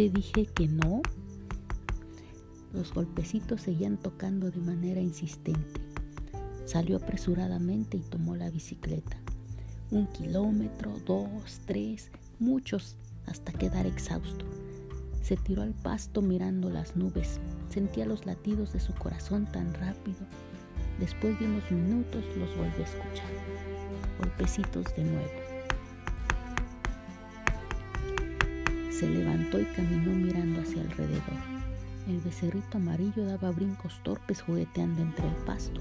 te dije que no? Los golpecitos seguían tocando de manera insistente. Salió apresuradamente y tomó la bicicleta. Un kilómetro, dos, tres, muchos, hasta quedar exhausto. Se tiró al pasto mirando las nubes. Sentía los latidos de su corazón tan rápido. Después de unos minutos los volvió a escuchar. Golpecitos de nuevo. Se levantó y caminó mirando hacia alrededor. El becerrito amarillo daba brincos torpes jugueteando entre el pasto.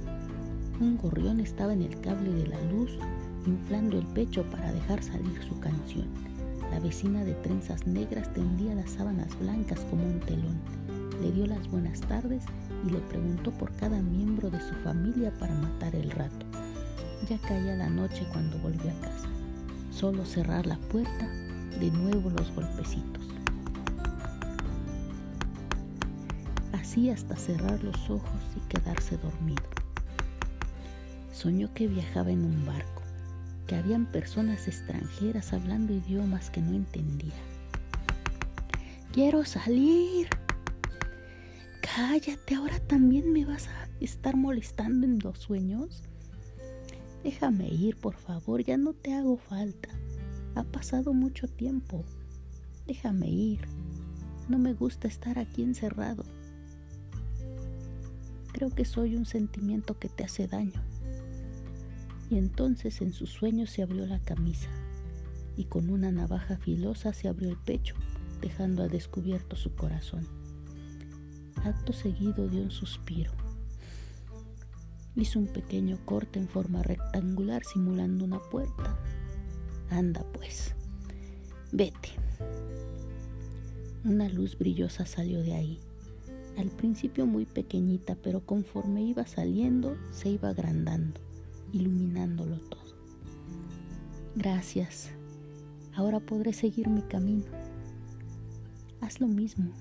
Un gorrión estaba en el cable de la luz, inflando el pecho para dejar salir su canción. La vecina de trenzas negras tendía las sábanas blancas como un telón. Le dio las buenas tardes y le preguntó por cada miembro de su familia para matar el rato. Ya caía la noche cuando volvió a casa. Solo cerrar la puerta, de nuevo los golpecitos. Así hasta cerrar los ojos y quedarse dormido. Soñó que viajaba en un barco, que habían personas extranjeras hablando idiomas que no entendía. Quiero salir. Cállate, ahora también me vas a estar molestando en los sueños. Déjame ir, por favor, ya no te hago falta. Ha pasado mucho tiempo. Déjame ir. No me gusta estar aquí encerrado. Creo que soy un sentimiento que te hace daño y entonces en sus sueños se abrió la camisa y con una navaja filosa se abrió el pecho, dejando al descubierto su corazón. Acto seguido dio un suspiro. Hizo un pequeño corte en forma rectangular simulando una puerta. Anda pues, vete. Una luz brillosa salió de ahí. Al principio muy pequeñita, pero conforme iba saliendo se iba agrandando iluminándolo todo. Gracias. Ahora podré seguir mi camino. Haz lo mismo.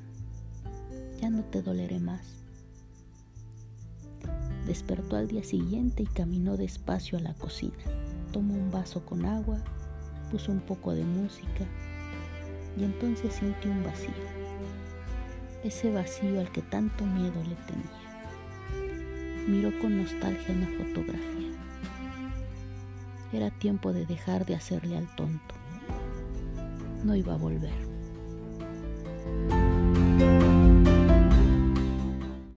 Ya no te doleré más. Despertó al día siguiente y caminó despacio a la cocina. Tomó un vaso con agua, puso un poco de música y entonces sintió un vacío. Ese vacío al que tanto miedo le tenía. Miró con nostalgia una fotografía. Era tiempo de dejar de hacerle al tonto. No iba a volver.